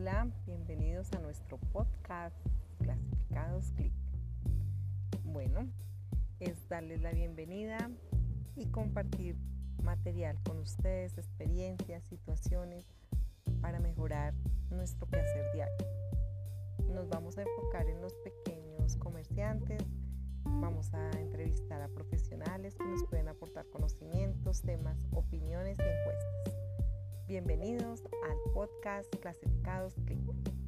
Hola, bienvenidos a nuestro podcast Clasificados Click. Bueno, es darles la bienvenida y compartir material con ustedes, experiencias, situaciones para mejorar nuestro quehacer diario. Nos vamos a enfocar en los pequeños comerciantes, vamos a entrevistar a profesionales que nos pueden aportar conocimientos, temas, opiniones y encuestas. Bienvenidos al podcast Clasificados Click.